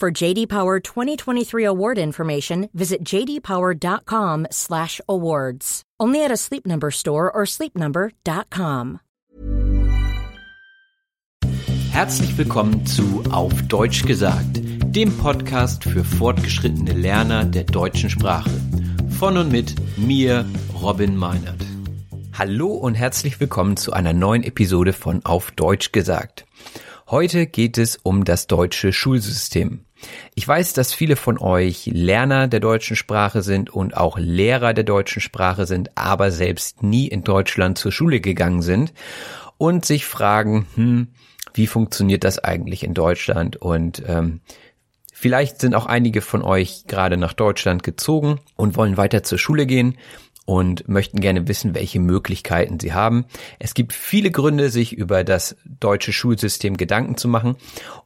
For JD Power 2023 award information, visit jdpower.com/awards. Only at a Sleep Number store or sleepnumber.com. Herzlich willkommen zu Auf Deutsch gesagt, dem Podcast für fortgeschrittene Lerner der deutschen Sprache. Von und mit mir, Robin Meinert. Hallo und herzlich willkommen zu einer neuen Episode von Auf Deutsch gesagt. Heute geht es um das deutsche Schulsystem. Ich weiß, dass viele von euch Lerner der deutschen Sprache sind und auch Lehrer der deutschen Sprache sind, aber selbst nie in Deutschland zur Schule gegangen sind und sich fragen, hm, wie funktioniert das eigentlich in Deutschland? Und ähm, vielleicht sind auch einige von euch gerade nach Deutschland gezogen und wollen weiter zur Schule gehen und möchten gerne wissen, welche Möglichkeiten sie haben. Es gibt viele Gründe, sich über das deutsche Schulsystem Gedanken zu machen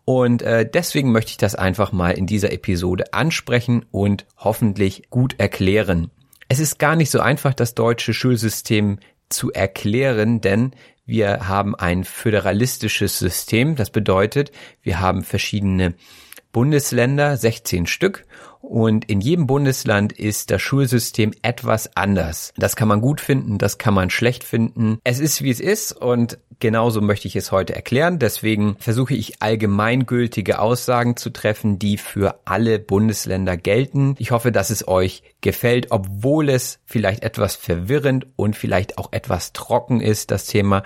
und äh, deswegen möchte ich das einfach mal in dieser Episode ansprechen und hoffentlich gut erklären. Es ist gar nicht so einfach, das deutsche Schulsystem zu erklären, denn wir haben ein föderalistisches System. Das bedeutet, wir haben verschiedene Bundesländer, 16 Stück, und in jedem Bundesland ist das Schulsystem etwas anders. Das kann man gut finden, das kann man schlecht finden. Es ist, wie es ist und genauso möchte ich es heute erklären. Deswegen versuche ich allgemeingültige Aussagen zu treffen, die für alle Bundesländer gelten. Ich hoffe, dass es euch gefällt, obwohl es vielleicht etwas verwirrend und vielleicht auch etwas trocken ist, das Thema.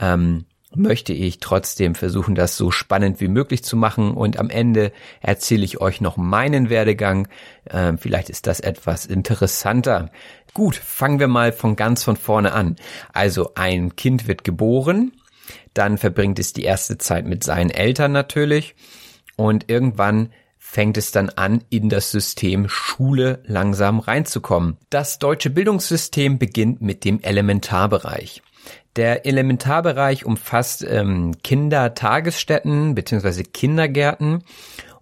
Ähm, möchte ich trotzdem versuchen, das so spannend wie möglich zu machen und am Ende erzähle ich euch noch meinen Werdegang. Ähm, vielleicht ist das etwas interessanter. Gut, fangen wir mal von ganz von vorne an. Also ein Kind wird geboren, dann verbringt es die erste Zeit mit seinen Eltern natürlich und irgendwann fängt es dann an, in das System Schule langsam reinzukommen. Das deutsche Bildungssystem beginnt mit dem Elementarbereich. Der Elementarbereich umfasst ähm, Kindertagesstätten beziehungsweise Kindergärten.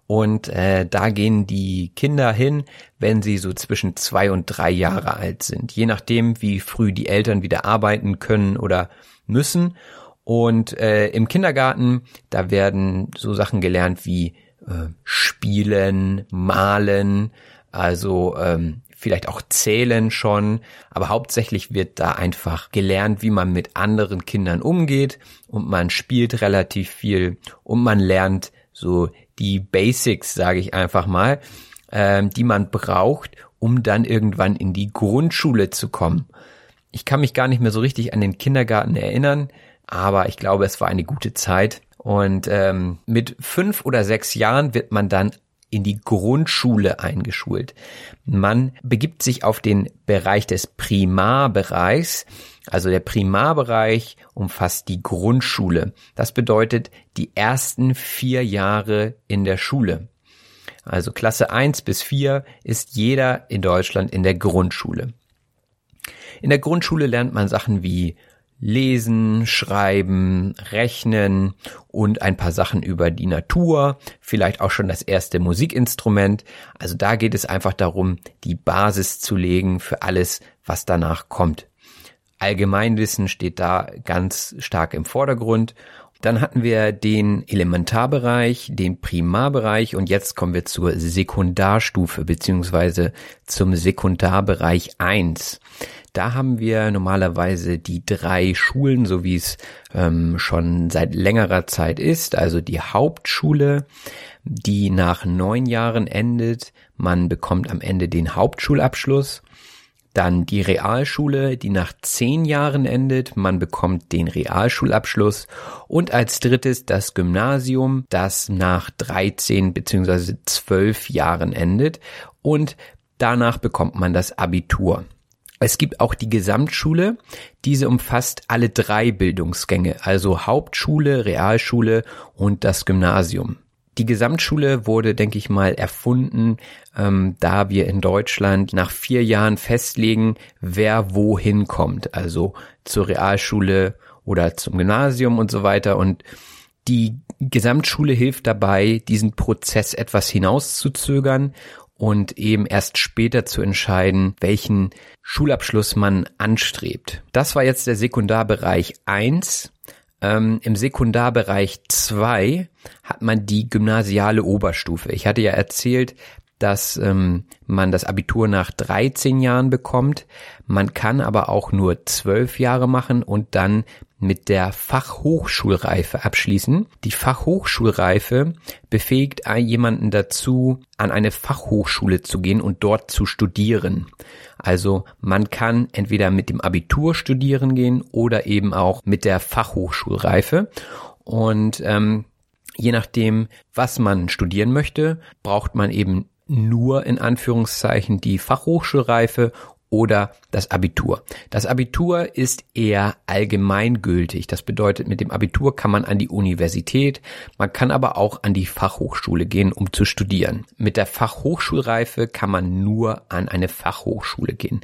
Und äh, da gehen die Kinder hin, wenn sie so zwischen zwei und drei Jahre alt sind, je nachdem, wie früh die Eltern wieder arbeiten können oder müssen. Und äh, im Kindergarten, da werden so Sachen gelernt wie äh, Spielen, Malen, also ähm, vielleicht auch zählen schon, aber hauptsächlich wird da einfach gelernt, wie man mit anderen Kindern umgeht und man spielt relativ viel und man lernt so die Basics, sage ich einfach mal, ähm, die man braucht, um dann irgendwann in die Grundschule zu kommen. Ich kann mich gar nicht mehr so richtig an den Kindergarten erinnern, aber ich glaube, es war eine gute Zeit. Und ähm, mit fünf oder sechs Jahren wird man dann in die Grundschule eingeschult. Man begibt sich auf den Bereich des Primarbereichs. Also der Primarbereich umfasst die Grundschule. Das bedeutet die ersten vier Jahre in der Schule. Also Klasse 1 bis 4 ist jeder in Deutschland in der Grundschule. In der Grundschule lernt man Sachen wie Lesen, Schreiben, Rechnen und ein paar Sachen über die Natur, vielleicht auch schon das erste Musikinstrument. Also da geht es einfach darum, die Basis zu legen für alles, was danach kommt. Allgemeinwissen steht da ganz stark im Vordergrund. Dann hatten wir den Elementarbereich, den Primarbereich und jetzt kommen wir zur Sekundarstufe beziehungsweise zum Sekundarbereich 1. Da haben wir normalerweise die drei Schulen, so wie es ähm, schon seit längerer Zeit ist. Also die Hauptschule, die nach neun Jahren endet. Man bekommt am Ende den Hauptschulabschluss. Dann die Realschule, die nach zehn Jahren endet. Man bekommt den Realschulabschluss. Und als drittes das Gymnasium, das nach 13 bzw. 12 Jahren endet. Und danach bekommt man das Abitur. Es gibt auch die Gesamtschule. Diese umfasst alle drei Bildungsgänge, also Hauptschule, Realschule und das Gymnasium. Die Gesamtschule wurde, denke ich mal, erfunden, ähm, da wir in Deutschland nach vier Jahren festlegen, wer wohin kommt, also zur Realschule oder zum Gymnasium und so weiter. Und die Gesamtschule hilft dabei, diesen Prozess etwas hinauszuzögern und eben erst später zu entscheiden, welchen Schulabschluss man anstrebt. Das war jetzt der Sekundarbereich 1. Ähm, Im Sekundarbereich 2 hat man die gymnasiale Oberstufe. Ich hatte ja erzählt, dass ähm, man das Abitur nach 13 Jahren bekommt. Man kann aber auch nur 12 Jahre machen und dann mit der Fachhochschulreife abschließen. Die Fachhochschulreife befähigt jemanden dazu, an eine Fachhochschule zu gehen und dort zu studieren. Also man kann entweder mit dem Abitur studieren gehen oder eben auch mit der Fachhochschulreife. Und ähm, je nachdem, was man studieren möchte, braucht man eben nur in Anführungszeichen die Fachhochschulreife oder das Abitur. Das Abitur ist eher allgemeingültig. Das bedeutet, mit dem Abitur kann man an die Universität, man kann aber auch an die Fachhochschule gehen, um zu studieren. Mit der Fachhochschulreife kann man nur an eine Fachhochschule gehen.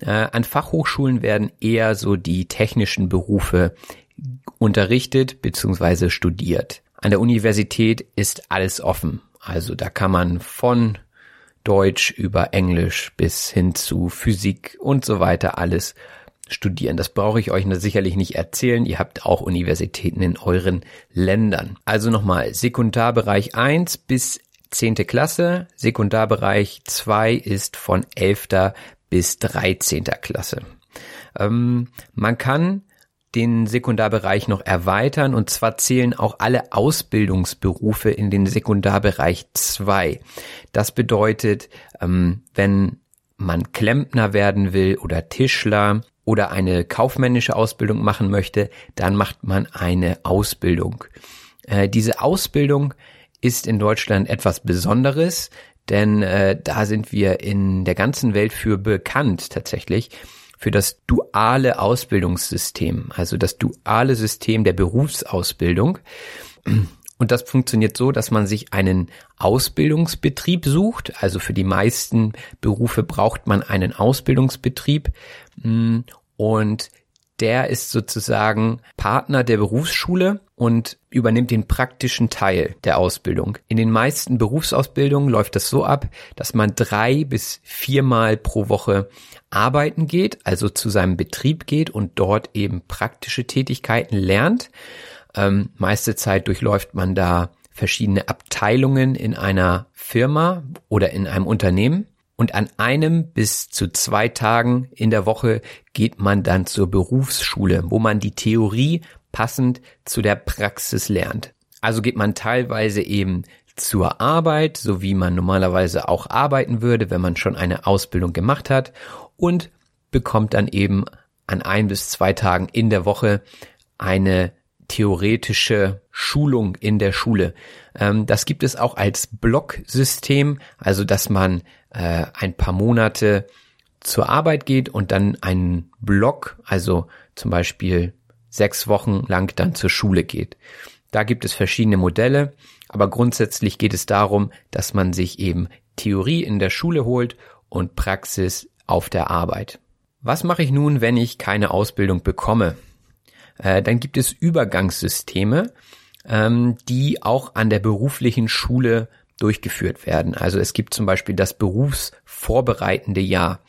Äh, an Fachhochschulen werden eher so die technischen Berufe unterrichtet bzw. studiert. An der Universität ist alles offen. Also da kann man von Deutsch über Englisch bis hin zu Physik und so weiter alles studieren. Das brauche ich euch sicherlich nicht erzählen. Ihr habt auch Universitäten in euren Ländern. Also nochmal, Sekundarbereich 1 bis 10. Klasse, Sekundarbereich 2 ist von 11. bis 13. Klasse. Ähm, man kann den Sekundarbereich noch erweitern und zwar zählen auch alle Ausbildungsberufe in den Sekundarbereich 2. Das bedeutet, ähm, wenn man Klempner werden will oder Tischler oder eine kaufmännische Ausbildung machen möchte, dann macht man eine Ausbildung. Äh, diese Ausbildung ist in Deutschland etwas Besonderes, denn äh, da sind wir in der ganzen Welt für bekannt tatsächlich für das duale Ausbildungssystem, also das duale System der Berufsausbildung. Und das funktioniert so, dass man sich einen Ausbildungsbetrieb sucht. Also für die meisten Berufe braucht man einen Ausbildungsbetrieb. Und der ist sozusagen Partner der Berufsschule und übernimmt den praktischen Teil der Ausbildung. In den meisten Berufsausbildungen läuft das so ab, dass man drei bis viermal pro Woche arbeiten geht, also zu seinem Betrieb geht und dort eben praktische Tätigkeiten lernt. Ähm, meiste Zeit durchläuft man da verschiedene Abteilungen in einer Firma oder in einem Unternehmen. Und an einem bis zu zwei Tagen in der Woche geht man dann zur Berufsschule, wo man die Theorie passend zu der Praxis lernt. Also geht man teilweise eben zur Arbeit, so wie man normalerweise auch arbeiten würde, wenn man schon eine Ausbildung gemacht hat und bekommt dann eben an ein bis zwei Tagen in der Woche eine theoretische Schulung in der Schule. Ähm, das gibt es auch als Blocksystem, also dass man äh, ein paar Monate zur Arbeit geht und dann einen Block, also zum Beispiel sechs Wochen lang dann zur Schule geht. Da gibt es verschiedene Modelle, aber grundsätzlich geht es darum, dass man sich eben Theorie in der Schule holt und Praxis auf der Arbeit. Was mache ich nun, wenn ich keine Ausbildung bekomme? Äh, dann gibt es Übergangssysteme, ähm, die auch an der beruflichen Schule durchgeführt werden. Also es gibt zum Beispiel das berufsvorbereitende Jahr.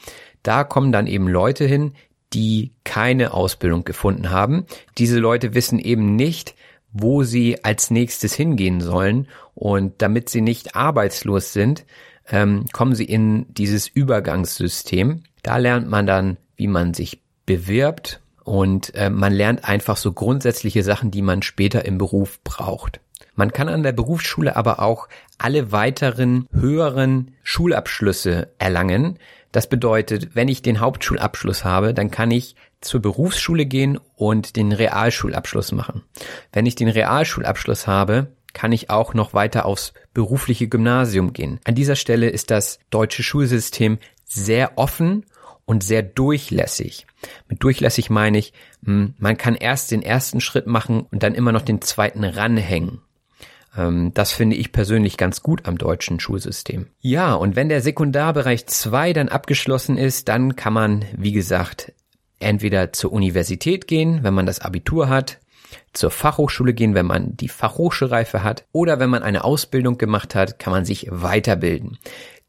Da kommen dann eben Leute hin, die keine Ausbildung gefunden haben. Diese Leute wissen eben nicht, wo sie als nächstes hingehen sollen. Und damit sie nicht arbeitslos sind, ähm, kommen sie in dieses Übergangssystem. Da lernt man dann, wie man sich bewirbt und äh, man lernt einfach so grundsätzliche Sachen, die man später im Beruf braucht. Man kann an der Berufsschule aber auch alle weiteren höheren Schulabschlüsse erlangen. Das bedeutet, wenn ich den Hauptschulabschluss habe, dann kann ich zur Berufsschule gehen und den Realschulabschluss machen. Wenn ich den Realschulabschluss habe, kann ich auch noch weiter aufs berufliche Gymnasium gehen. An dieser Stelle ist das deutsche Schulsystem sehr offen und sehr durchlässig. Mit durchlässig meine ich, hm, man kann erst den ersten Schritt machen und dann immer noch den zweiten ranhängen. Ähm, das finde ich persönlich ganz gut am deutschen Schulsystem. Ja, und wenn der Sekundarbereich 2 dann abgeschlossen ist, dann kann man, wie gesagt, entweder zur Universität gehen, wenn man das Abitur hat, zur Fachhochschule gehen, wenn man die Fachhochschulreife hat, oder wenn man eine Ausbildung gemacht hat, kann man sich weiterbilden.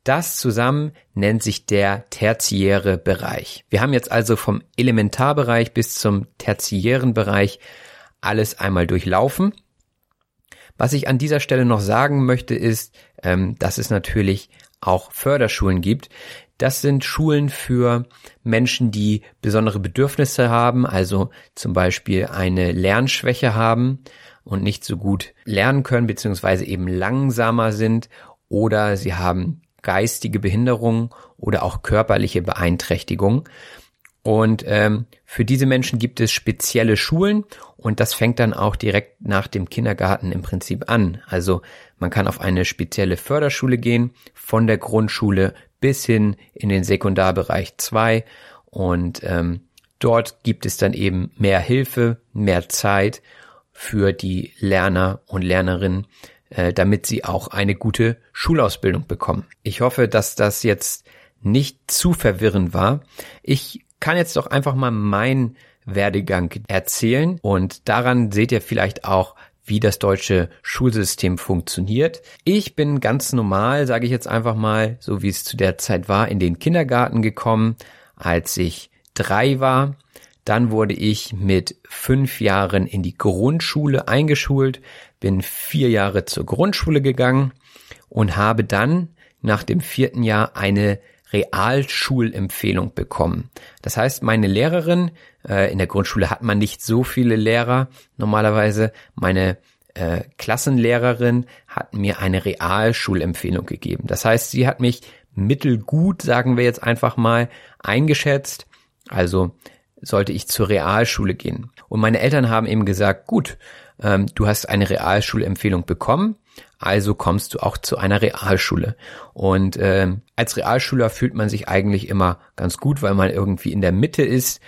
Das zusammen nennt sich der tertiäre Bereich. Wir haben jetzt also vom Elementarbereich bis zum tertiären Bereich alles einmal durchlaufen. Was ich an dieser Stelle noch sagen möchte, ist, ähm, dass es natürlich auch Förderschulen gibt. Das sind Schulen für Menschen, die besondere Bedürfnisse haben, also zum Beispiel eine Lernschwäche haben und nicht so gut lernen können, beziehungsweise eben langsamer sind oder sie haben geistige Behinderung oder auch körperliche Beeinträchtigung. Und ähm, für diese Menschen gibt es spezielle Schulen und das fängt dann auch direkt nach dem Kindergarten im Prinzip an. Also man kann auf eine spezielle Förderschule gehen, von der Grundschule bis hin in den Sekundarbereich 2 und ähm, dort gibt es dann eben mehr Hilfe, mehr Zeit für die Lerner und Lernerinnen, äh, damit sie auch eine gute Schulausbildung bekommen. Ich hoffe, dass das jetzt nicht zu verwirrend war. Ich kann jetzt doch einfach mal meinen Werdegang erzählen und daran seht ihr vielleicht auch, wie das deutsche Schulsystem funktioniert. Ich bin ganz normal, sage ich jetzt einfach mal, so wie es zu der Zeit war, in den Kindergarten gekommen, als ich drei war. Dann wurde ich mit fünf Jahren in die Grundschule eingeschult, bin vier Jahre zur Grundschule gegangen und habe dann nach dem vierten Jahr eine Realschulempfehlung bekommen. Das heißt, meine Lehrerin, äh, in der Grundschule hat man nicht so viele Lehrer, normalerweise meine äh, Klassenlehrerin hat mir eine Realschulempfehlung gegeben. Das heißt, sie hat mich mittelgut, sagen wir jetzt einfach mal, eingeschätzt. Also sollte ich zur Realschule gehen. Und meine Eltern haben eben gesagt, gut, ähm, du hast eine Realschulempfehlung bekommen, also kommst du auch zu einer Realschule. Und ähm, als Realschüler fühlt man sich eigentlich immer ganz gut, weil man irgendwie in der Mitte ist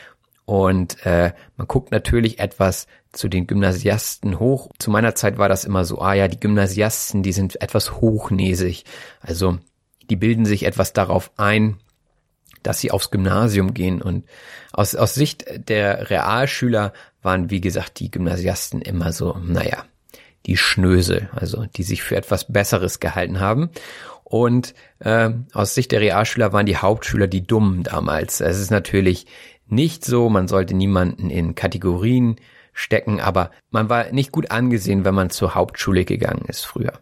und äh, man guckt natürlich etwas zu den Gymnasiasten hoch. Zu meiner Zeit war das immer so, ah ja, die Gymnasiasten, die sind etwas hochnäsig. Also die bilden sich etwas darauf ein, dass sie aufs Gymnasium gehen. Und aus, aus Sicht der Realschüler waren, wie gesagt, die Gymnasiasten immer so, naja, die Schnösel, also die sich für etwas Besseres gehalten haben. Und äh, aus Sicht der Realschüler waren die Hauptschüler die Dummen damals. Es ist natürlich nicht so, man sollte niemanden in Kategorien stecken, aber man war nicht gut angesehen, wenn man zur Hauptschule gegangen ist früher.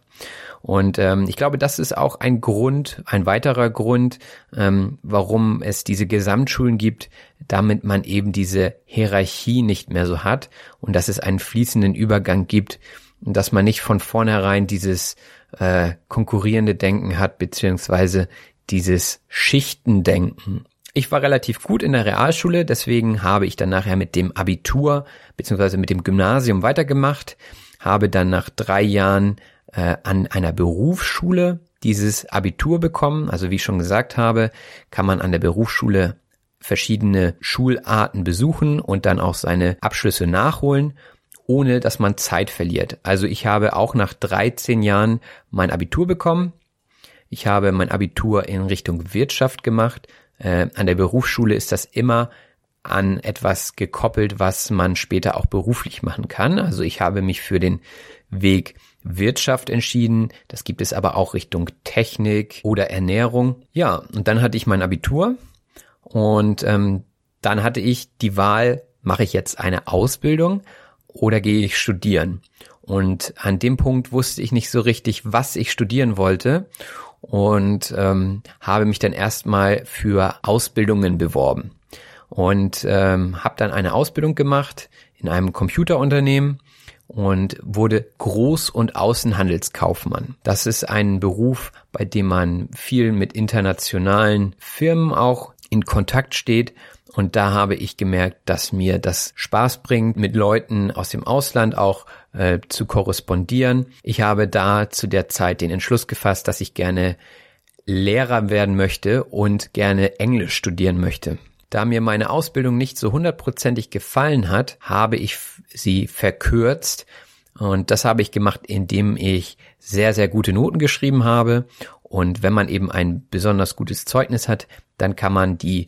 Und ähm, ich glaube, das ist auch ein Grund, ein weiterer Grund, ähm, warum es diese Gesamtschulen gibt, damit man eben diese Hierarchie nicht mehr so hat und dass es einen fließenden Übergang gibt dass man nicht von vornherein dieses äh, konkurrierende Denken hat, beziehungsweise dieses Schichtendenken. Ich war relativ gut in der Realschule, deswegen habe ich dann nachher mit dem Abitur beziehungsweise mit dem Gymnasium weitergemacht, habe dann nach drei Jahren äh, an einer Berufsschule dieses Abitur bekommen. Also wie ich schon gesagt habe, kann man an der Berufsschule verschiedene Schularten besuchen und dann auch seine Abschlüsse nachholen, ohne dass man Zeit verliert. Also ich habe auch nach 13 Jahren mein Abitur bekommen. Ich habe mein Abitur in Richtung Wirtschaft gemacht. Äh, an der Berufsschule ist das immer an etwas gekoppelt, was man später auch beruflich machen kann. Also ich habe mich für den Weg Wirtschaft entschieden. Das gibt es aber auch Richtung Technik oder Ernährung. Ja, und dann hatte ich mein Abitur und ähm, dann hatte ich die Wahl, mache ich jetzt eine Ausbildung oder gehe ich studieren? Und an dem Punkt wusste ich nicht so richtig, was ich studieren wollte und ähm, habe mich dann erstmal für Ausbildungen beworben und ähm, habe dann eine Ausbildung gemacht in einem Computerunternehmen und wurde Groß- und Außenhandelskaufmann. Das ist ein Beruf, bei dem man viel mit internationalen Firmen auch in Kontakt steht. Und da habe ich gemerkt, dass mir das Spaß bringt, mit Leuten aus dem Ausland auch äh, zu korrespondieren. Ich habe da zu der Zeit den Entschluss gefasst, dass ich gerne Lehrer werden möchte und gerne Englisch studieren möchte. Da mir meine Ausbildung nicht so hundertprozentig gefallen hat, habe ich sie verkürzt und das habe ich gemacht, indem ich sehr, sehr gute Noten geschrieben habe. Und wenn man eben ein besonders gutes Zeugnis hat, dann kann man die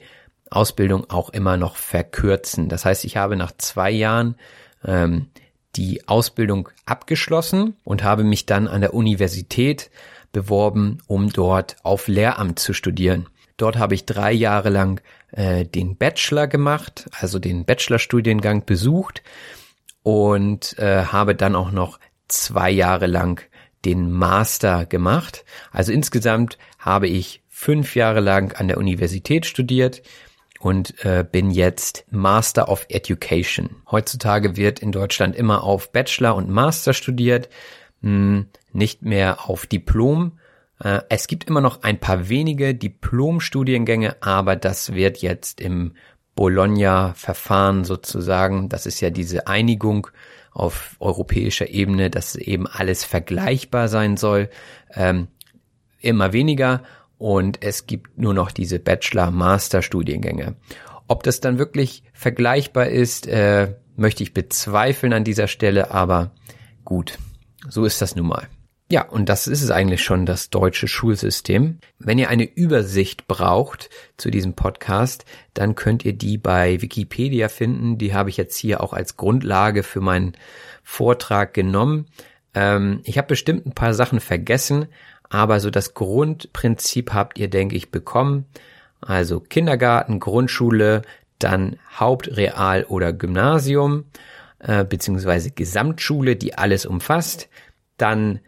Ausbildung auch immer noch verkürzen. Das heißt, ich habe nach zwei Jahren ähm, die Ausbildung abgeschlossen und habe mich dann an der Universität beworben, um dort auf Lehramt zu studieren. Dort habe ich drei Jahre lang äh, den Bachelor gemacht, also den Bachelorstudiengang besucht und äh, habe dann auch noch zwei Jahre lang den Master gemacht. Also insgesamt habe ich fünf Jahre lang an der Universität studiert und äh, bin jetzt Master of Education. Heutzutage wird in Deutschland immer auf Bachelor und Master studiert, mh, hm, nicht mehr auf Diplom. Äh, es gibt immer noch ein paar wenige Diplom-Studiengänge, aber das wird jetzt im Bologna-Verfahren sozusagen, das ist ja diese Einigung auf europäischer Ebene, dass eben alles vergleichbar sein soll, ähm, immer weniger und es gibt nur noch diese Bachelor-Master-Studiengänge. Ob das dann wirklich vergleichbar ist, äh, möchte ich bezweifeln an dieser Stelle, aber gut, so ist das nun mal. Ja, und das ist es eigentlich schon, das deutsche Schulsystem. Wenn ihr eine Übersicht braucht zu diesem Podcast, dann könnt ihr die bei Wikipedia finden. Die habe ich jetzt hier auch als Grundlage für meinen Vortrag genommen. Ähm, ich habe bestimmt ein paar Sachen vergessen, aber so das Grundprinzip habt ihr, denke ich, bekommen. Also Kindergarten, Grundschule, dann Haupt-, Real- oder Gymnasium, äh, beziehungsweise Gesamtschule, die alles umfasst. Dann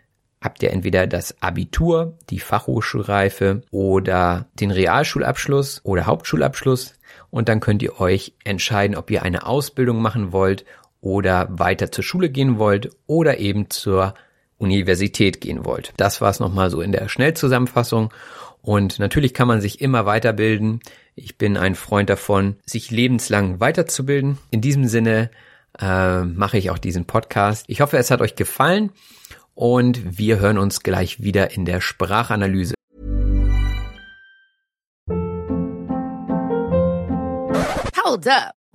habt ihr entweder das Abitur, die Fachhochschulreife oder den Realschulabschluss oder Hauptschulabschluss und dann könnt ihr euch entscheiden, ob ihr eine Ausbildung machen wollt oder weiter zur Schule gehen wollt oder eben zur Universität gehen wollt. Das war es nochmal so in der Schnellzusammenfassung. Und natürlich kann man sich immer weiterbilden. Ich bin ein Freund davon, sich lebenslang weiterzubilden. In diesem Sinne äh, mache ich auch diesen Podcast. Ich hoffe, es hat euch gefallen und wir hören uns gleich wieder in der Sprachanalyse. Hold up.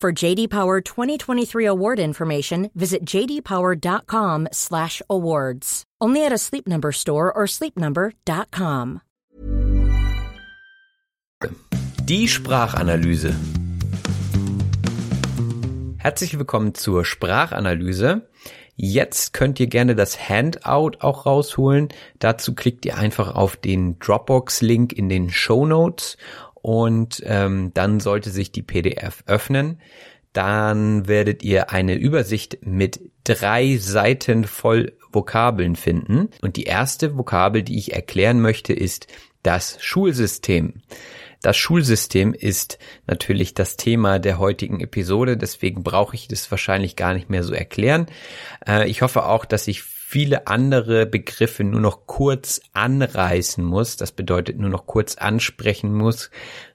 For JD Power 2023 award information, visit jdpower.com/awards. Only at a Sleep Number store or sleepnumber.com. Die Sprachanalyse. Herzlich willkommen zur Sprachanalyse. Jetzt könnt ihr gerne das Handout auch rausholen. Dazu klickt ihr einfach auf den Dropbox-Link in den Show Notes und ähm, dann sollte sich die PDF öffnen. dann werdet ihr eine Übersicht mit drei Seiten voll Vokabeln finden. Und die erste Vokabel, die ich erklären möchte, ist das Schulsystem. Das Schulsystem ist natürlich das Thema der heutigen Episode, deswegen brauche ich das wahrscheinlich gar nicht mehr so erklären. Äh, ich hoffe auch, dass ich viele andere Begriffe nur noch kurz anreißen muss. Das bedeutet nur noch kurz ansprechen muss,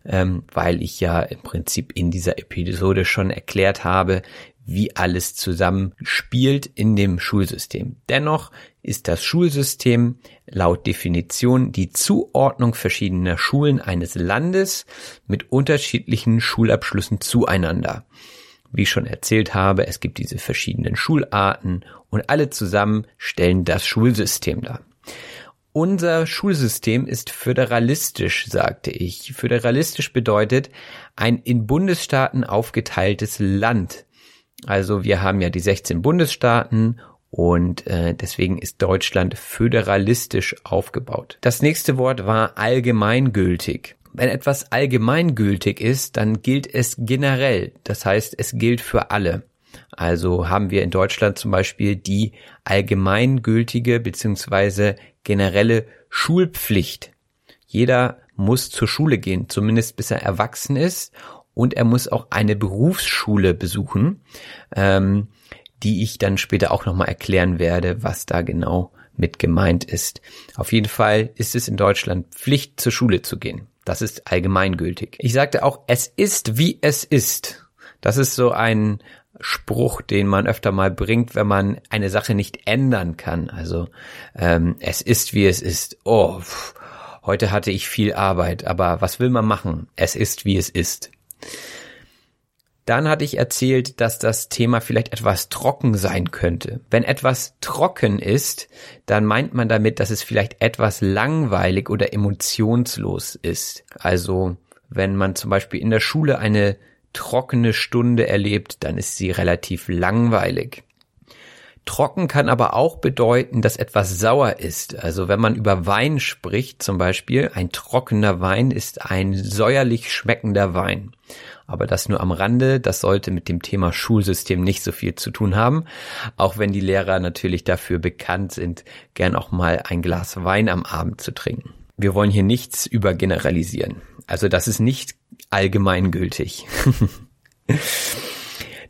ähm, weil ich ja im Prinzip in dieser Episode schon erklärt habe, wie alles zusammenspielt in dem Schulsystem. Dennoch ist das Schulsystem laut Definition die Zuordnung verschiedener Schulen eines Landes mit unterschiedlichen Schulabschlüssen zueinander. Wie ich schon erzählt habe, es gibt diese verschiedenen Schularten und alle zusammen stellen das Schulsystem dar. Unser Schulsystem ist föderalistisch, sagte ich. Föderalistisch bedeutet ein in Bundesstaaten aufgeteiltes Land. Also wir haben ja die 16 Bundesstaaten und äh, deswegen ist Deutschland föderalistisch aufgebaut. Das nächste Wort war allgemeingültig. Wenn etwas allgemeingültig ist, dann gilt es generell. Das heißt, es gilt für alle. Also haben wir in Deutschland zum Beispiel die allgemeingültige beziehungsweise generelle Schulpflicht. Jeder muss zur Schule gehen, zumindest bis er erwachsen ist. Und er muss auch eine Berufsschule besuchen, ähm, die ich dann später auch nochmal erklären werde, was da genau mit gemeint ist. Auf jeden Fall ist es in Deutschland Pflicht, zur Schule zu gehen. Das ist allgemeingültig. Ich sagte auch, es ist wie es ist. Das ist so ein Spruch, den man öfter mal bringt, wenn man eine Sache nicht ändern kann. Also ähm, es ist wie es ist. Oh, pff, heute hatte ich viel Arbeit, aber was will man machen? Es ist wie es ist. Dann hatte ich erzählt, dass das Thema vielleicht etwas trocken sein könnte. Wenn etwas trocken ist, dann meint man damit, dass es vielleicht etwas langweilig oder emotionslos ist. Also wenn man zum Beispiel in der Schule eine trockene Stunde erlebt, dann ist sie relativ langweilig. Trocken kann aber auch bedeuten, dass etwas sauer ist. Also wenn man über Wein spricht, zum Beispiel, ein trockener Wein ist ein säuerlich schmeckender Wein. Aber das nur am Rande, das sollte mit dem Thema Schulsystem nicht so viel zu tun haben, auch wenn die Lehrer natürlich dafür bekannt sind, gern auch mal ein Glas Wein am Abend zu trinken. Wir wollen hier nichts übergeneralisieren. Also das ist nicht allgemeingültig.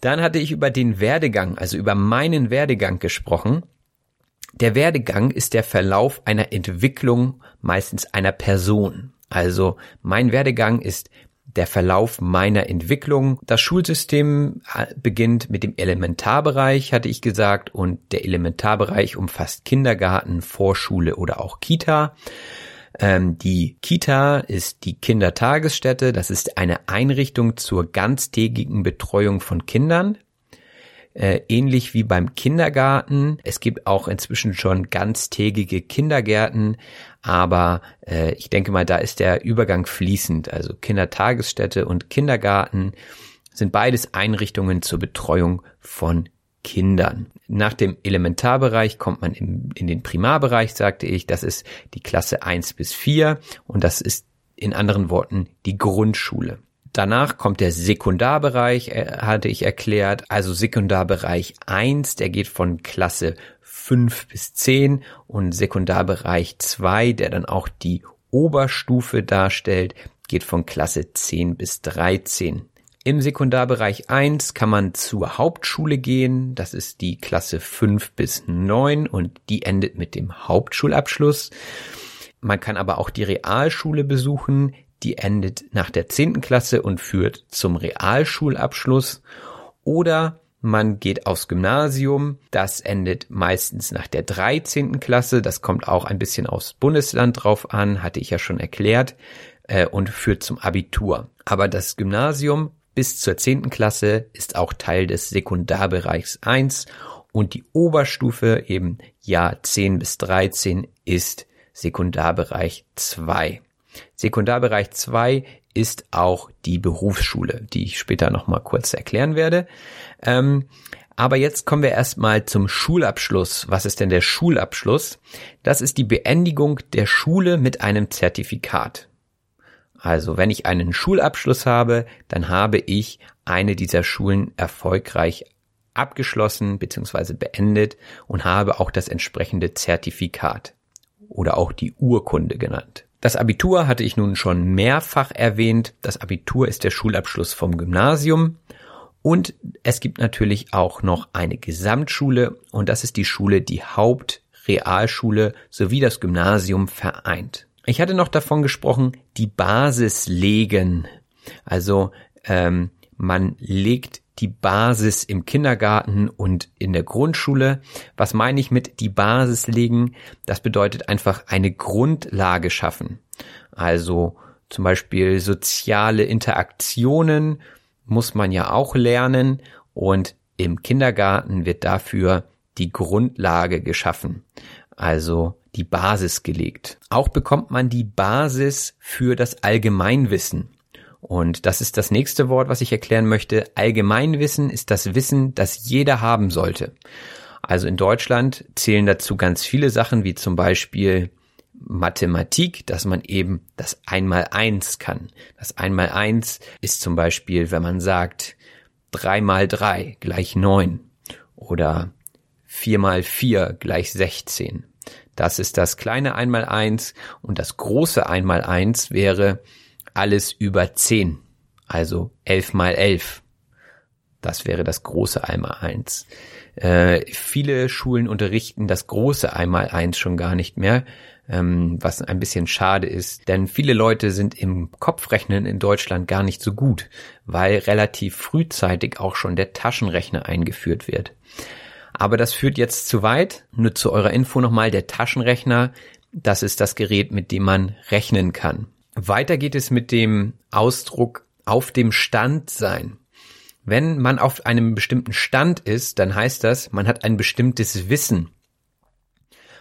Dann hatte ich über den Werdegang, also über meinen Werdegang gesprochen. Der Werdegang ist der Verlauf einer Entwicklung, meistens einer Person. Also mein Werdegang ist der Verlauf meiner Entwicklung. Das Schulsystem äh, beginnt mit dem Elementarbereich, hatte ich gesagt, und der Elementarbereich umfasst Kindergarten, Vorschule oder auch Kita. Ähm, die Kita ist die Kindertagesstätte. Das ist eine Einrichtung zur ganztägigen Betreuung von Kindern. Äh, ähnlich wie beim Kindergarten. Es gibt auch inzwischen schon ganztägige Kindergärten, aber äh, ich denke mal, da ist der Übergang fließend. Also Kindertagesstätte und Kindergarten sind beides Einrichtungen zur Betreuung von Kindern. Nach dem Elementarbereich kommt man in, in den Primarbereich, sagte ich. Das ist die Klasse 1 bis 4 und das ist in anderen Worten die Grundschule. Danach kommt der Sekundarbereich, äh, hatte ich erklärt. Also Sekundarbereich 1, der geht von Klasse 5 bis 10 und Sekundarbereich 2, der dann auch die Oberstufe darstellt, geht von Klasse 10 bis 13. Im Sekundarbereich 1 kann man zur Hauptschule gehen. Das ist die Klasse 5 bis 9 und die endet mit dem Hauptschulabschluss. Man kann aber auch die Realschule besuchen. Die endet nach der 10. Klasse und führt zum Realschulabschluss. Oder man geht aufs Gymnasium. Das endet meistens nach der 13. Klasse. Das kommt auch ein bisschen aufs Bundesland drauf an, hatte ich ja schon erklärt, äh, und führt zum Abitur. Aber das Gymnasium bis zur zehnten Klasse ist auch Teil des Sekundarbereichs 1 und die Oberstufe eben Jahr 10 bis 13 ist Sekundarbereich 2. Sekundarbereich 2 ist auch die Berufsschule, die ich später nochmal kurz erklären werde. Ähm, aber jetzt kommen wir erstmal zum Schulabschluss. Was ist denn der Schulabschluss? Das ist die Beendigung der Schule mit einem Zertifikat. Also wenn ich einen Schulabschluss habe, dann habe ich eine dieser Schulen erfolgreich abgeschlossen bzw. beendet und habe auch das entsprechende Zertifikat oder auch die Urkunde genannt. Das Abitur hatte ich nun schon mehrfach erwähnt. Das Abitur ist der Schulabschluss vom Gymnasium. Und es gibt natürlich auch noch eine Gesamtschule und das ist die Schule, die Hauptrealschule sowie das Gymnasium vereint. Ich hatte noch davon gesprochen, die Basis legen. Also ähm, man legt die Basis im Kindergarten und in der Grundschule. Was meine ich mit die Basis legen? Das bedeutet einfach eine Grundlage schaffen. Also zum Beispiel soziale Interaktionen muss man ja auch lernen und im Kindergarten wird dafür die Grundlage geschaffen. Also die Basis gelegt. Auch bekommt man die Basis für das Allgemeinwissen. Und das ist das nächste Wort, was ich erklären möchte. Allgemeinwissen ist das Wissen, das jeder haben sollte. Also in Deutschland zählen dazu ganz viele Sachen, wie zum Beispiel Mathematik, dass man eben das Einmaleins kann. Das Einmaleins ist zum Beispiel, wenn man sagt, drei mal drei gleich neun oder vier mal vier gleich sechzehn. Das ist das kleine Einmaleins und das große Einmaleins wäre alles über 10, also 11 mal 11. Das wäre das große Einmaleins. Äh, viele Schulen unterrichten das große Einmaleins schon gar nicht mehr, ähm, was ein bisschen schade ist, denn viele Leute sind im Kopfrechnen in Deutschland gar nicht so gut, weil relativ frühzeitig auch schon der Taschenrechner eingeführt wird. Aber das führt jetzt zu weit. Nur zu eurer Info nochmal, der Taschenrechner, das ist das Gerät, mit dem man rechnen kann. Weiter geht es mit dem Ausdruck auf dem Stand sein. Wenn man auf einem bestimmten Stand ist, dann heißt das, man hat ein bestimmtes Wissen.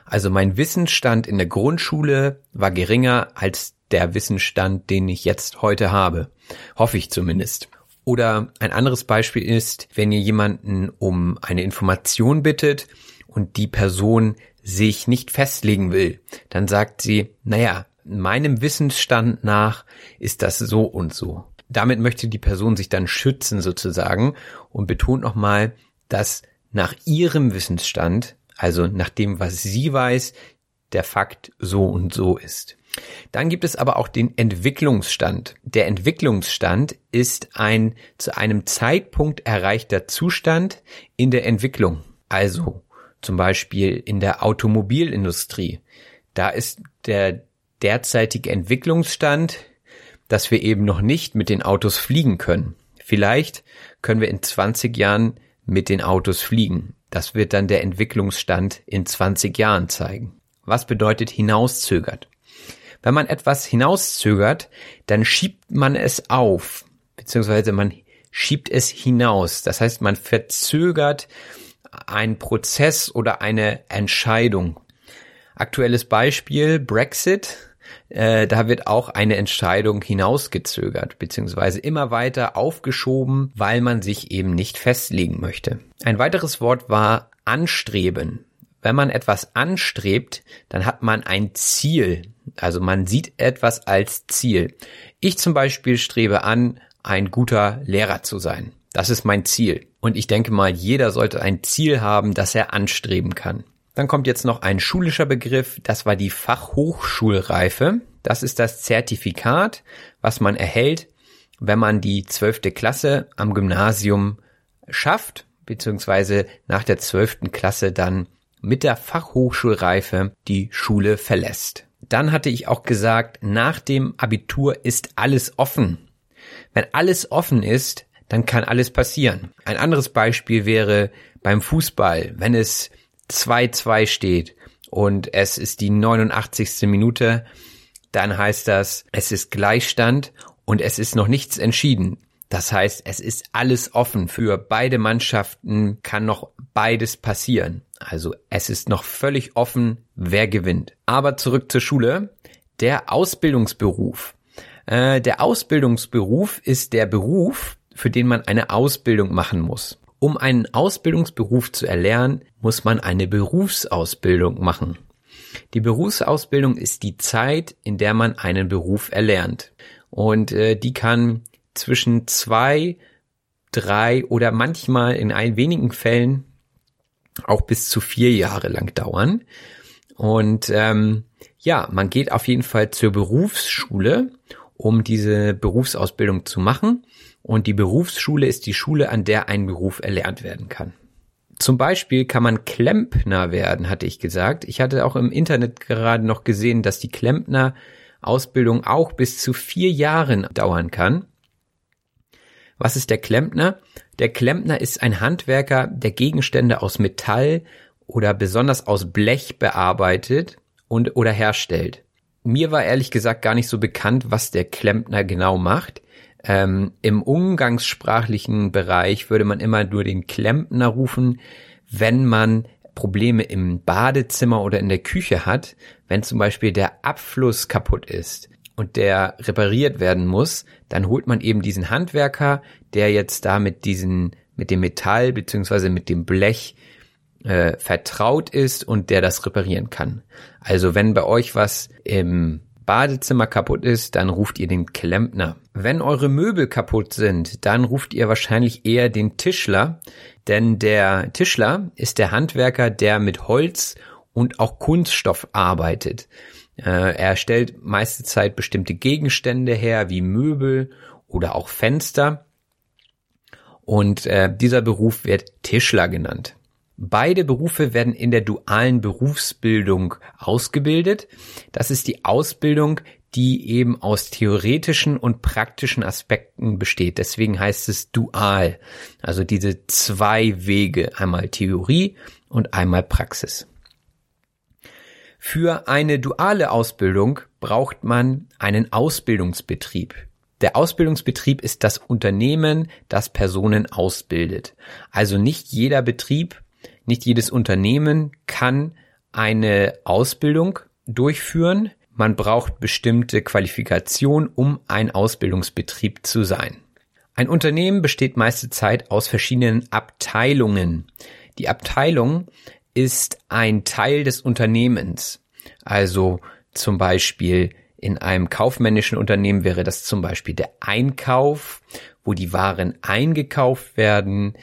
Also mein Wissensstand in der Grundschule war geringer als der Wissensstand, den ich jetzt heute habe. Hoffe ich zumindest. Oder ein anderes Beispiel ist, wenn ihr jemanden um eine Information bittet und die Person sich nicht festlegen will, dann sagt sie, naja, meinem Wissensstand nach ist das so und so. Damit möchte die Person sich dann schützen sozusagen und betont nochmal, dass nach ihrem Wissensstand, also nach dem, was sie weiß, der Fakt so und so ist. Dann gibt es aber auch den Entwicklungsstand. Der Entwicklungsstand ist ein zu einem Zeitpunkt erreichter Zustand in der Entwicklung. Also zum Beispiel in der Automobilindustrie. Da ist der derzeitige Entwicklungsstand, dass wir eben noch nicht mit den Autos fliegen können. Vielleicht können wir in 20 Jahren mit den Autos fliegen. Das wird dann der Entwicklungsstand in 20 Jahren zeigen. Was bedeutet hinauszögert? Wenn man etwas hinauszögert, dann schiebt man es auf, beziehungsweise man schiebt es hinaus. Das heißt, man verzögert einen Prozess oder eine Entscheidung. Aktuelles Beispiel Brexit. Äh, da wird auch eine Entscheidung hinausgezögert, beziehungsweise immer weiter aufgeschoben, weil man sich eben nicht festlegen möchte. Ein weiteres Wort war anstreben. Wenn man etwas anstrebt, dann hat man ein Ziel. Also man sieht etwas als Ziel. Ich zum Beispiel strebe an, ein guter Lehrer zu sein. Das ist mein Ziel. Und ich denke mal, jeder sollte ein Ziel haben, das er anstreben kann. Dann kommt jetzt noch ein schulischer Begriff. Das war die Fachhochschulreife. Das ist das Zertifikat, was man erhält, wenn man die zwölfte Klasse am Gymnasium schafft, beziehungsweise nach der zwölften Klasse dann mit der Fachhochschulreife die Schule verlässt. Dann hatte ich auch gesagt, nach dem Abitur ist alles offen. Wenn alles offen ist, dann kann alles passieren. Ein anderes Beispiel wäre beim Fußball, wenn es 2-2 steht und es ist die 89. Minute, dann heißt das, es ist Gleichstand und es ist noch nichts entschieden. Das heißt, es ist alles offen. Für beide Mannschaften kann noch beides passieren. Also es ist noch völlig offen, wer gewinnt. Aber zurück zur Schule. Der Ausbildungsberuf. Äh, der Ausbildungsberuf ist der Beruf, für den man eine Ausbildung machen muss. Um einen Ausbildungsberuf zu erlernen, muss man eine Berufsausbildung machen. Die Berufsausbildung ist die Zeit, in der man einen Beruf erlernt. und äh, die kann zwischen zwei, drei oder manchmal in ein wenigen Fällen auch bis zu vier Jahre lang dauern. Und ähm, ja, man geht auf jeden Fall zur Berufsschule, um diese Berufsausbildung zu machen. Und die Berufsschule ist die Schule, an der ein Beruf erlernt werden kann. Zum Beispiel kann man Klempner werden, hatte ich gesagt. Ich hatte auch im Internet gerade noch gesehen, dass die Klempner Ausbildung auch bis zu vier Jahren dauern kann. Was ist der Klempner? Der Klempner ist ein Handwerker, der Gegenstände aus Metall oder besonders aus Blech bearbeitet und oder herstellt. Mir war ehrlich gesagt gar nicht so bekannt, was der Klempner genau macht. Ähm, Im umgangssprachlichen Bereich würde man immer nur den Klempner rufen, wenn man Probleme im Badezimmer oder in der Küche hat, wenn zum Beispiel der Abfluss kaputt ist und der repariert werden muss, dann holt man eben diesen Handwerker, der jetzt da mit diesen, mit dem Metall beziehungsweise mit dem Blech äh, vertraut ist und der das reparieren kann. Also wenn bei euch was im Badezimmer kaputt ist, dann ruft ihr den Klempner. Wenn eure Möbel kaputt sind, dann ruft ihr wahrscheinlich eher den Tischler, denn der Tischler ist der Handwerker, der mit Holz und auch Kunststoff arbeitet. Äh, er stellt meiste Zeit bestimmte Gegenstände her, wie Möbel oder auch Fenster. Und äh, dieser Beruf wird Tischler genannt. Beide Berufe werden in der dualen Berufsbildung ausgebildet. Das ist die Ausbildung, die eben aus theoretischen und praktischen Aspekten besteht. Deswegen heißt es dual. Also diese zwei Wege, einmal Theorie und einmal Praxis. Für eine duale Ausbildung braucht man einen Ausbildungsbetrieb. Der Ausbildungsbetrieb ist das Unternehmen, das Personen ausbildet. Also nicht jeder Betrieb nicht jedes Unternehmen kann eine Ausbildung durchführen. Man braucht bestimmte Qualifikation, um ein Ausbildungsbetrieb zu sein. Ein Unternehmen besteht meiste Zeit aus verschiedenen Abteilungen. Die Abteilung ist ein Teil des Unternehmens. Also zum Beispiel in einem kaufmännischen Unternehmen wäre das zum Beispiel der Einkauf, wo die Waren eingekauft werden.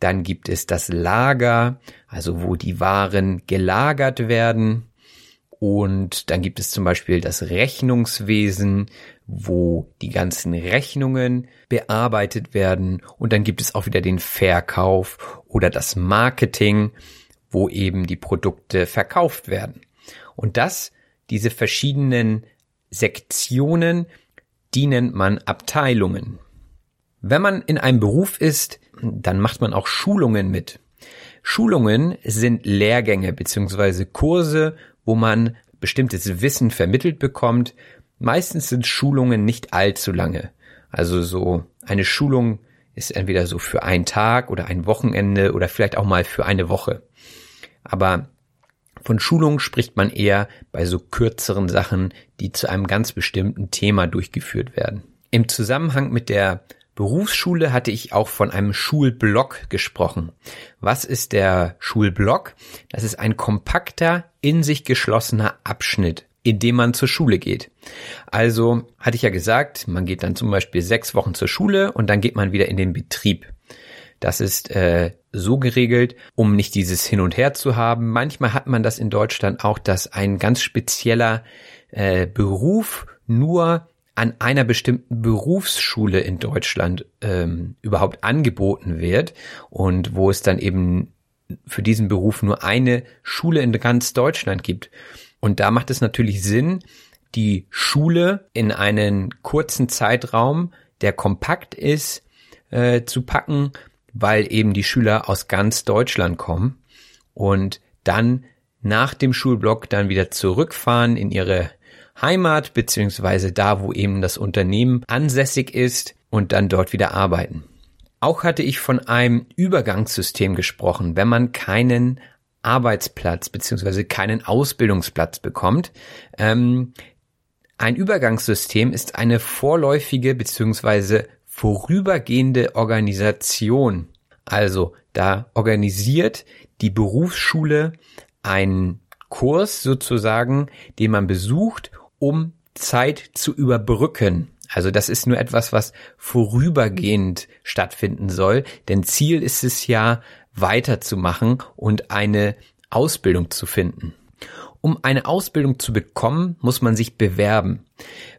Dann gibt es das Lager, also wo die Waren gelagert werden. Und dann gibt es zum Beispiel das Rechnungswesen, wo die ganzen Rechnungen bearbeitet werden. Und dann gibt es auch wieder den Verkauf oder das Marketing, wo eben die Produkte verkauft werden. Und das, diese verschiedenen Sektionen, die nennt man Abteilungen. Wenn man in einem Beruf ist, dann macht man auch Schulungen mit. Schulungen sind Lehrgänge beziehungsweise Kurse, wo man bestimmtes Wissen vermittelt bekommt. Meistens sind Schulungen nicht allzu lange. Also so eine Schulung ist entweder so für einen Tag oder ein Wochenende oder vielleicht auch mal für eine Woche. Aber von Schulungen spricht man eher bei so kürzeren Sachen, die zu einem ganz bestimmten Thema durchgeführt werden. Im Zusammenhang mit der Berufsschule hatte ich auch von einem Schulblock gesprochen. Was ist der Schulblock? Das ist ein kompakter, in sich geschlossener Abschnitt, in dem man zur Schule geht. Also hatte ich ja gesagt, man geht dann zum Beispiel sechs Wochen zur Schule und dann geht man wieder in den Betrieb. Das ist äh, so geregelt, um nicht dieses Hin und Her zu haben. Manchmal hat man das in Deutschland auch, dass ein ganz spezieller äh, Beruf nur an einer bestimmten Berufsschule in Deutschland ähm, überhaupt angeboten wird und wo es dann eben für diesen Beruf nur eine Schule in ganz Deutschland gibt. Und da macht es natürlich Sinn, die Schule in einen kurzen Zeitraum, der kompakt ist, äh, zu packen, weil eben die Schüler aus ganz Deutschland kommen und dann nach dem Schulblock dann wieder zurückfahren in ihre Heimat beziehungsweise da, wo eben das Unternehmen ansässig ist und dann dort wieder arbeiten. Auch hatte ich von einem Übergangssystem gesprochen, wenn man keinen Arbeitsplatz beziehungsweise keinen Ausbildungsplatz bekommt. Ähm, ein Übergangssystem ist eine vorläufige beziehungsweise vorübergehende Organisation. Also da organisiert die Berufsschule einen Kurs sozusagen, den man besucht, um Zeit zu überbrücken. Also das ist nur etwas, was vorübergehend stattfinden soll, denn Ziel ist es ja, weiterzumachen und eine Ausbildung zu finden. Um eine Ausbildung zu bekommen, muss man sich bewerben.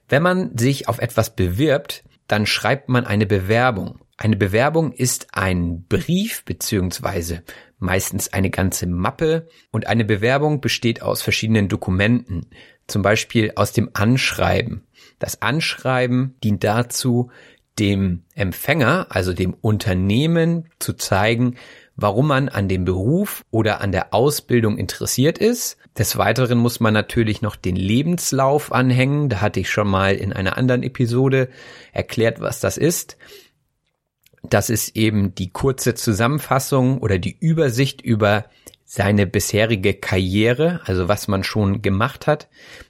Wenn man sich auf etwas bewirbt, dann schreibt man eine Bewerbung. Eine Bewerbung ist ein Brief beziehungsweise meistens eine ganze Mappe und eine Bewerbung besteht aus verschiedenen Dokumenten, zum Beispiel aus dem Anschreiben. Das Anschreiben dient dazu, dem Empfänger, also dem Unternehmen zu zeigen, warum man an dem Beruf oder an der Ausbildung interessiert ist. Des Weiteren muss man natürlich noch den Lebenslauf anhängen. Da hatte ich schon mal in einer anderen Episode erklärt, was das ist. Das ist eben die kurze Zusammenfassung oder die Übersicht über seine bisherige Karriere, also was man schon gemacht hat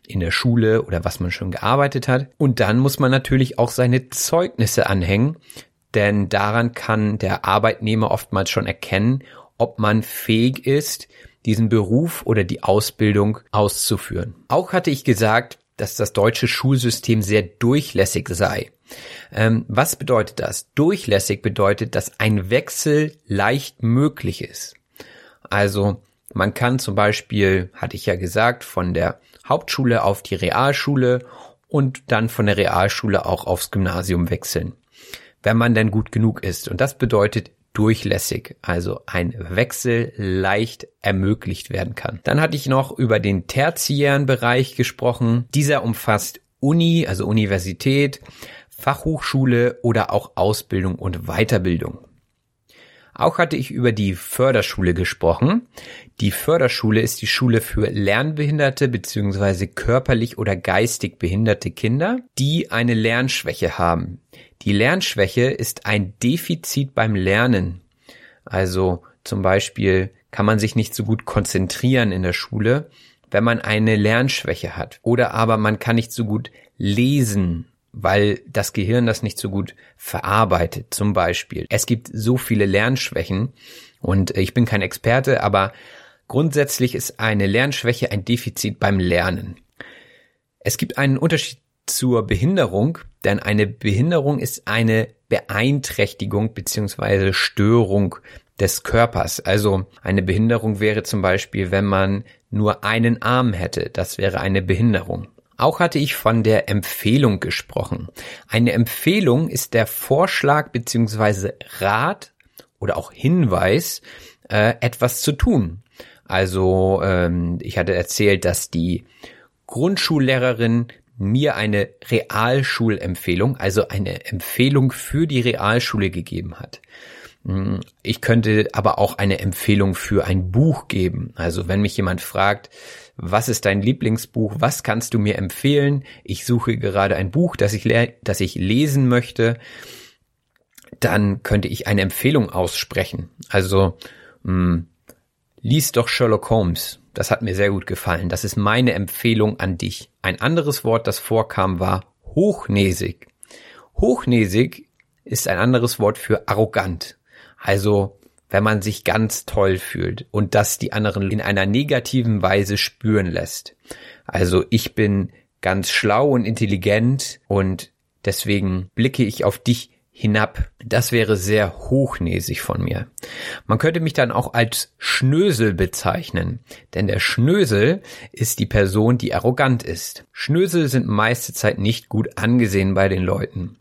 in der Schule oder was man schon gearbeitet hat. Und dann muss man natürlich auch seine Zeugnisse anhängen, denn daran kann der Arbeitnehmer oftmals schon erkennen, ob man fähig ist, diesen Beruf oder die Ausbildung auszuführen. Auch hatte ich gesagt, dass das deutsche Schulsystem sehr durchlässig sei. Ähm, was bedeutet das? Durchlässig bedeutet, dass ein Wechsel leicht möglich ist. Also man kann zum Beispiel, hatte ich ja gesagt, von der Hauptschule auf die Realschule und dann von der Realschule auch aufs Gymnasium wechseln, wenn man denn gut genug ist. Und das bedeutet durchlässig, also ein Wechsel leicht ermöglicht werden kann. Dann hatte ich noch über den tertiären Bereich gesprochen. Dieser umfasst Uni, also Universität, Fachhochschule oder auch Ausbildung und Weiterbildung. Auch hatte ich über die Förderschule gesprochen. Die Förderschule ist die Schule für lernbehinderte bzw. körperlich oder geistig behinderte Kinder, die eine Lernschwäche haben. Die Lernschwäche ist ein Defizit beim Lernen. Also zum Beispiel kann man sich nicht so gut konzentrieren in der Schule, wenn man eine Lernschwäche hat. Oder aber man kann nicht so gut lesen, weil das Gehirn das nicht so gut verarbeitet. Zum Beispiel. Es gibt so viele Lernschwächen und ich bin kein Experte, aber grundsätzlich ist eine Lernschwäche ein Defizit beim Lernen. Es gibt einen Unterschied zur Behinderung, denn eine Behinderung ist eine Beeinträchtigung beziehungsweise Störung des Körpers. Also eine Behinderung wäre zum Beispiel, wenn man nur einen Arm hätte. Das wäre eine Behinderung. Auch hatte ich von der Empfehlung gesprochen. Eine Empfehlung ist der Vorschlag beziehungsweise Rat oder auch Hinweis, äh, etwas zu tun. Also ähm, ich hatte erzählt, dass die Grundschullehrerin mir eine Realschulempfehlung, also eine Empfehlung für die Realschule gegeben hat. Hm, ich könnte aber auch eine Empfehlung für ein Buch geben. Also wenn mich jemand fragt, was ist dein Lieblingsbuch, was kannst du mir empfehlen? Ich suche gerade ein Buch, das ich, das ich lesen möchte. Dann könnte ich eine Empfehlung aussprechen. Also mh, hm, lies doch Sherlock Holmes. Das hat mir sehr gut gefallen. Das ist meine Empfehlung an dich. Ein anderes Wort, das vorkam, war hochnäsig. Hochnäsig ist ein anderes Wort für arrogant. Also, wenn man sich ganz toll fühlt und das die anderen in einer negativen Weise spüren lässt. Also, ich bin ganz schlau und intelligent und deswegen blicke ich auf dich hinab. Das wäre sehr hochnäsig von mir. Man könnte mich dann auch als Schnösel bezeichnen, denn der Schnösel ist die Person, die arrogant ist. Schnösel sind meiste Zeit nicht gut angesehen bei den Leuten.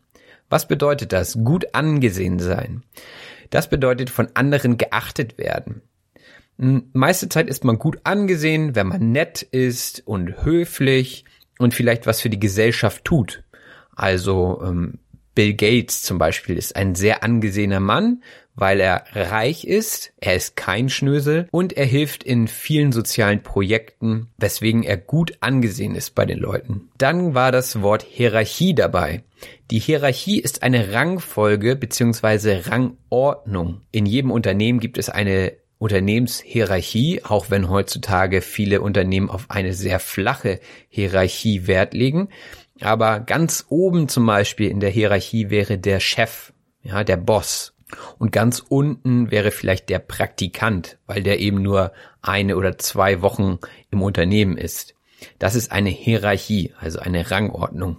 Was bedeutet das? Gut angesehen sein. Das bedeutet von anderen geachtet werden. Meiste Zeit ist man gut angesehen, wenn man nett ist und höflich und vielleicht was für die Gesellschaft tut. Also ähm, Bill Gates zum Beispiel ist ein sehr angesehener Mann, weil er reich ist, er ist kein Schnösel und er hilft in vielen sozialen Projekten, weswegen er gut angesehen ist bei den Leuten. Dann war das Wort Hierarchie dabei. Die Hierarchie ist eine Rangfolge bzw. Rangordnung. In jedem Unternehmen gibt es eine Unternehmenshierarchie, auch wenn heutzutage viele Unternehmen auf eine sehr flache Hierarchie Wert legen. Aber ganz oben zum Beispiel in der Hierarchie wäre der Chef, ja, der Boss. Und ganz unten wäre vielleicht der Praktikant, weil der eben nur eine oder zwei Wochen im Unternehmen ist. Das ist eine Hierarchie, also eine Rangordnung.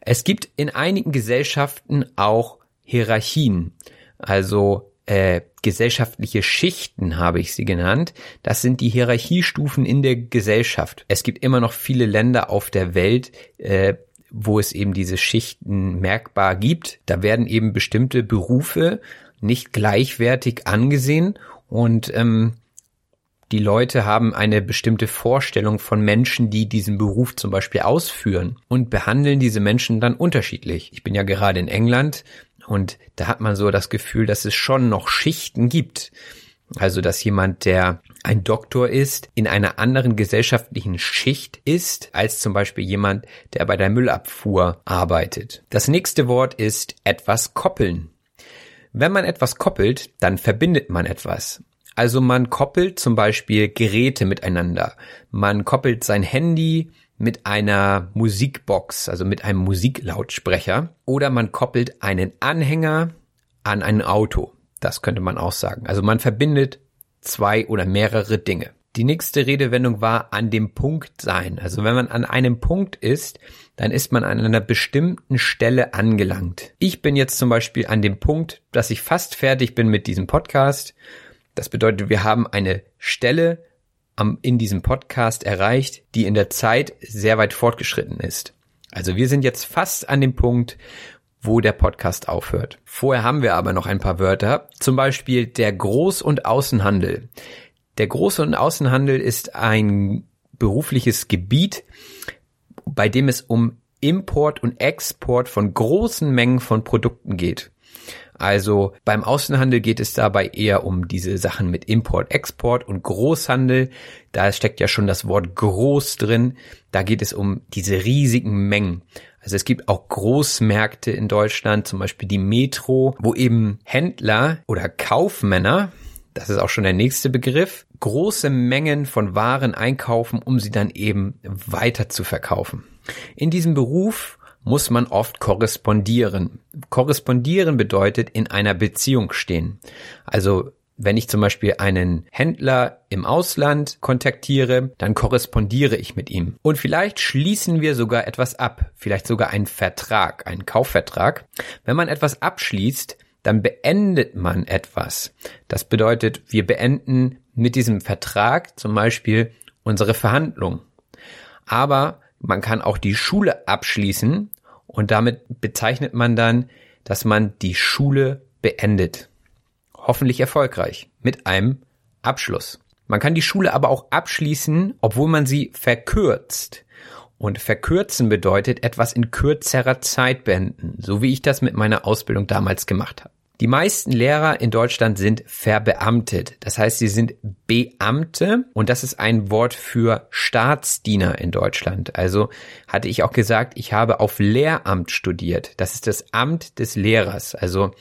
Es gibt in einigen Gesellschaften auch Hierarchien, also äh, gesellschaftliche Schichten habe ich sie genannt. Das sind die Hierarchiestufen in der Gesellschaft. Es gibt immer noch viele Länder auf der Welt, äh, wo es eben diese Schichten merkbar gibt. Da werden eben bestimmte Berufe nicht gleichwertig angesehen und ähm, die Leute haben eine bestimmte Vorstellung von Menschen, die diesen Beruf zum Beispiel ausführen und behandeln diese Menschen dann unterschiedlich. Ich bin ja gerade in England und da hat man so das Gefühl, dass es schon noch Schichten gibt. Also, dass jemand, der ein Doktor ist, in einer anderen gesellschaftlichen Schicht ist, als zum Beispiel jemand, der bei der Müllabfuhr arbeitet. Das nächste Wort ist etwas koppeln. Wenn man etwas koppelt, dann verbindet man etwas. Also man koppelt zum Beispiel Geräte miteinander. Man koppelt sein Handy mit einer Musikbox, also mit einem Musiklautsprecher. Oder man koppelt einen Anhänger an ein Auto. Das könnte man auch sagen. Also man verbindet zwei oder mehrere Dinge. Die nächste Redewendung war an dem Punkt sein. Also wenn man an einem Punkt ist, dann ist man an einer bestimmten Stelle angelangt. Ich bin jetzt zum Beispiel an dem Punkt, dass ich fast fertig bin mit diesem Podcast das bedeutet, wir haben eine Stelle am, in diesem Podcast erreicht, die in der Zeit sehr weit fortgeschritten ist. Also wir sind jetzt fast an dem Punkt, wo der Podcast aufhört. Vorher haben wir aber noch ein paar Wörter, zum Beispiel der Groß- und Außenhandel. Der Groß- und Außenhandel ist ein berufliches Gebiet, bei dem es um Import und Export von großen Mengen von Produkten geht. Also beim Außenhandel geht es dabei eher um diese Sachen mit Import, Export und Großhandel. Da steckt ja schon das Wort groß drin. Da geht es um diese riesigen Mengen. Also es gibt auch Großmärkte in Deutschland, zum Beispiel die Metro, wo eben Händler oder Kaufmänner, das ist auch schon der nächste Begriff, große Mengen von Waren einkaufen, um sie dann eben weiter zu verkaufen. In diesem Beruf muss man oft korrespondieren. Korrespondieren bedeutet in einer Beziehung stehen. Also wenn ich zum Beispiel einen Händler im Ausland kontaktiere, dann korrespondiere ich mit ihm. Und vielleicht schließen wir sogar etwas ab, vielleicht sogar einen Vertrag, einen Kaufvertrag. Wenn man etwas abschließt, dann beendet man etwas. Das bedeutet, wir beenden mit diesem Vertrag zum Beispiel unsere Verhandlung. Aber man kann auch die Schule abschließen und damit bezeichnet man dann, dass man die Schule beendet. Hoffentlich erfolgreich mit einem Abschluss. Man kann die Schule aber auch abschließen, obwohl man sie verkürzt. Und verkürzen bedeutet etwas in kürzerer Zeit beenden, so wie ich das mit meiner Ausbildung damals gemacht habe. Die meisten Lehrer in Deutschland sind verbeamtet. Das heißt, sie sind Beamte und das ist ein Wort für Staatsdiener in Deutschland. Also hatte ich auch gesagt, ich habe auf Lehramt studiert. Das ist das Amt des Lehrers. Also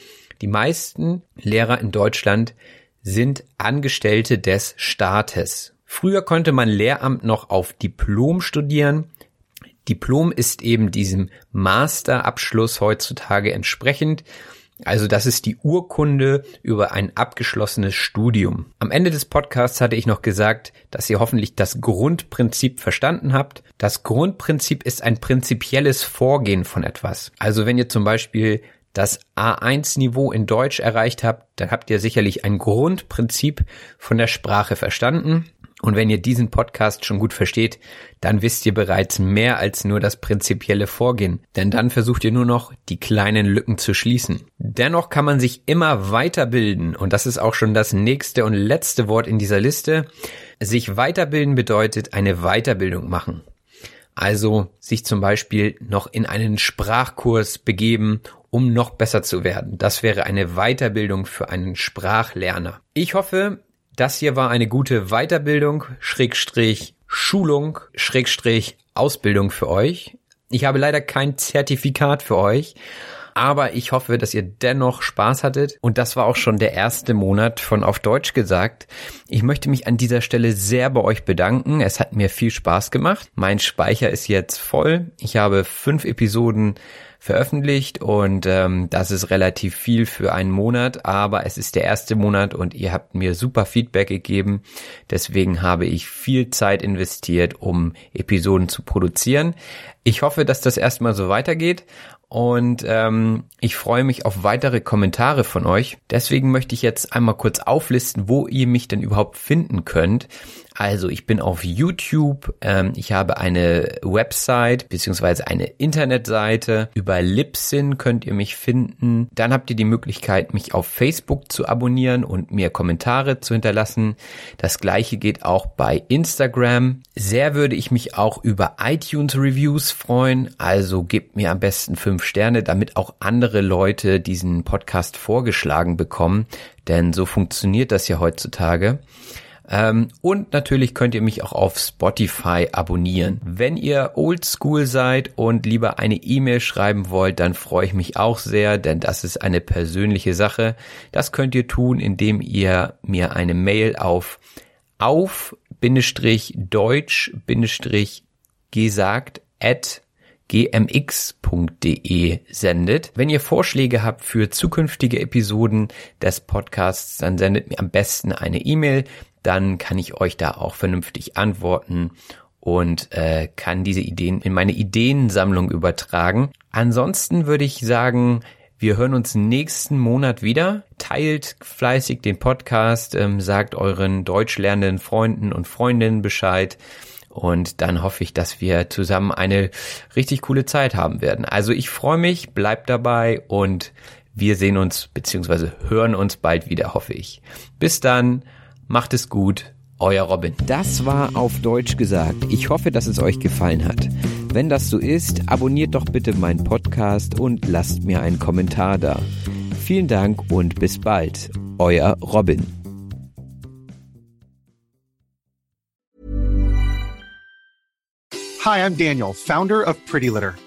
die meisten Lehrer in Deutschland sind Angestellte des Staates. Früher konnte man Lehramt noch auf Diplom studieren. Diplom ist eben diesem Masterabschluss heutzutage entsprechend. Also das ist die Urkunde über ein abgeschlossenes Studium. Am Ende des Podcasts hatte ich noch gesagt, dass ihr hoffentlich das Grundprinzip verstanden habt. Das Grundprinzip ist ein prinzipielles Vorgehen von etwas. Also wenn ihr zum Beispiel das A1-Niveau in Deutsch erreicht habt, dann habt ihr sicherlich ein Grundprinzip von der Sprache verstanden. Und wenn ihr diesen Podcast schon gut versteht, dann wisst ihr bereits mehr als nur das prinzipielle Vorgehen, denn dann versucht ihr nur noch, die kleinen Lücken zu schließen. Dennoch kann man sich immer weiterbilden und das ist auch schon das nächste und letzte Wort in dieser Liste. Sich weiterbilden bedeutet eine Weiterbildung machen. Also sich zum Beispiel noch in einen Sprachkurs begeben, um noch besser zu werden. Das wäre eine Weiterbildung für einen Sprachlerner. Ich hoffe, das hier war eine gute Weiterbildung, Schrägstrich Schulung, Schrägstrich Ausbildung für euch. Ich habe leider kein Zertifikat für euch, Aber ich hoffe, dass ihr dennoch Spaß hattet. Und das war auch schon der erste Monat von Auf Deutsch gesagt. Ich möchte mich an dieser Stelle sehr bei euch bedanken. Es hat mir viel Spaß gemacht. Mein Speicher ist jetzt voll. Ich habe fünf Episoden veröffentlicht und ähm, das ist relativ viel für einen Monat, aber es ist der erste Monat und ihr habt mir super Feedback gegeben. Deswegen habe ich viel Zeit investiert, um Episoden zu produzieren. Ich hoffe, dass das erstmal so weitergeht und ähm, ich freue mich auf weitere Kommentare von euch. Deswegen möchte ich jetzt einmal kurz auflisten, wo ihr mich denn überhaupt finden könnt. Also ich bin auf YouTube, ähm, ich habe eine Website beziehungsweise eine Internetseite. Über Libsyn könnt ihr mich finden. Dann habt ihr die Möglichkeit, mich auf Facebook zu abonnieren und mir Kommentare zu hinterlassen. Das gleiche geht auch bei Instagram. Sehr würde ich mich auch über iTunes Reviews freuen. Also gebt mir am besten fünf Sterne, damit auch andere Leute diesen Podcast vorgeschlagen bekommen. Denn so funktioniert das ja heutzutage. Ähm, und natürlich könnt ihr mich auch auf Spotify abonnieren. Wenn ihr oldschool seid und lieber eine E-Mail schreiben wollt, dann freue ich mich auch sehr, denn das ist eine persönliche Sache. Das könnt ihr tun, indem ihr mir eine Mail auf auf deutsch gesagt at gmx.de sendet. Wenn ihr Vorschläge habt für zukünftige Episoden des Podcasts, dann sendet mir am besten eine E-Mail dann kann ich euch da auch vernünftig antworten und äh, kann diese Ideen in meine Ideensammlung übertragen. Ansonsten würde ich sagen, wir hören uns nächsten Monat wieder. Teilt fleißig den Podcast, ähm, sagt euren deutsch lernenden Freunden und Freundinnen Bescheid. Und dann hoffe ich, dass wir zusammen eine richtig coole Zeit haben werden. Also ich freue mich, bleibt dabei und wir sehen uns bzw. hören uns bald wieder, hoffe ich. Bis dann. Macht es gut, euer Robin. Das war auf Deutsch gesagt. Ich hoffe, dass es euch gefallen hat. Wenn das so ist, abonniert doch bitte meinen Podcast und lasst mir einen Kommentar da. Vielen Dank und bis bald. Euer Robin. Hi, I'm Daniel, Founder of Pretty Litter.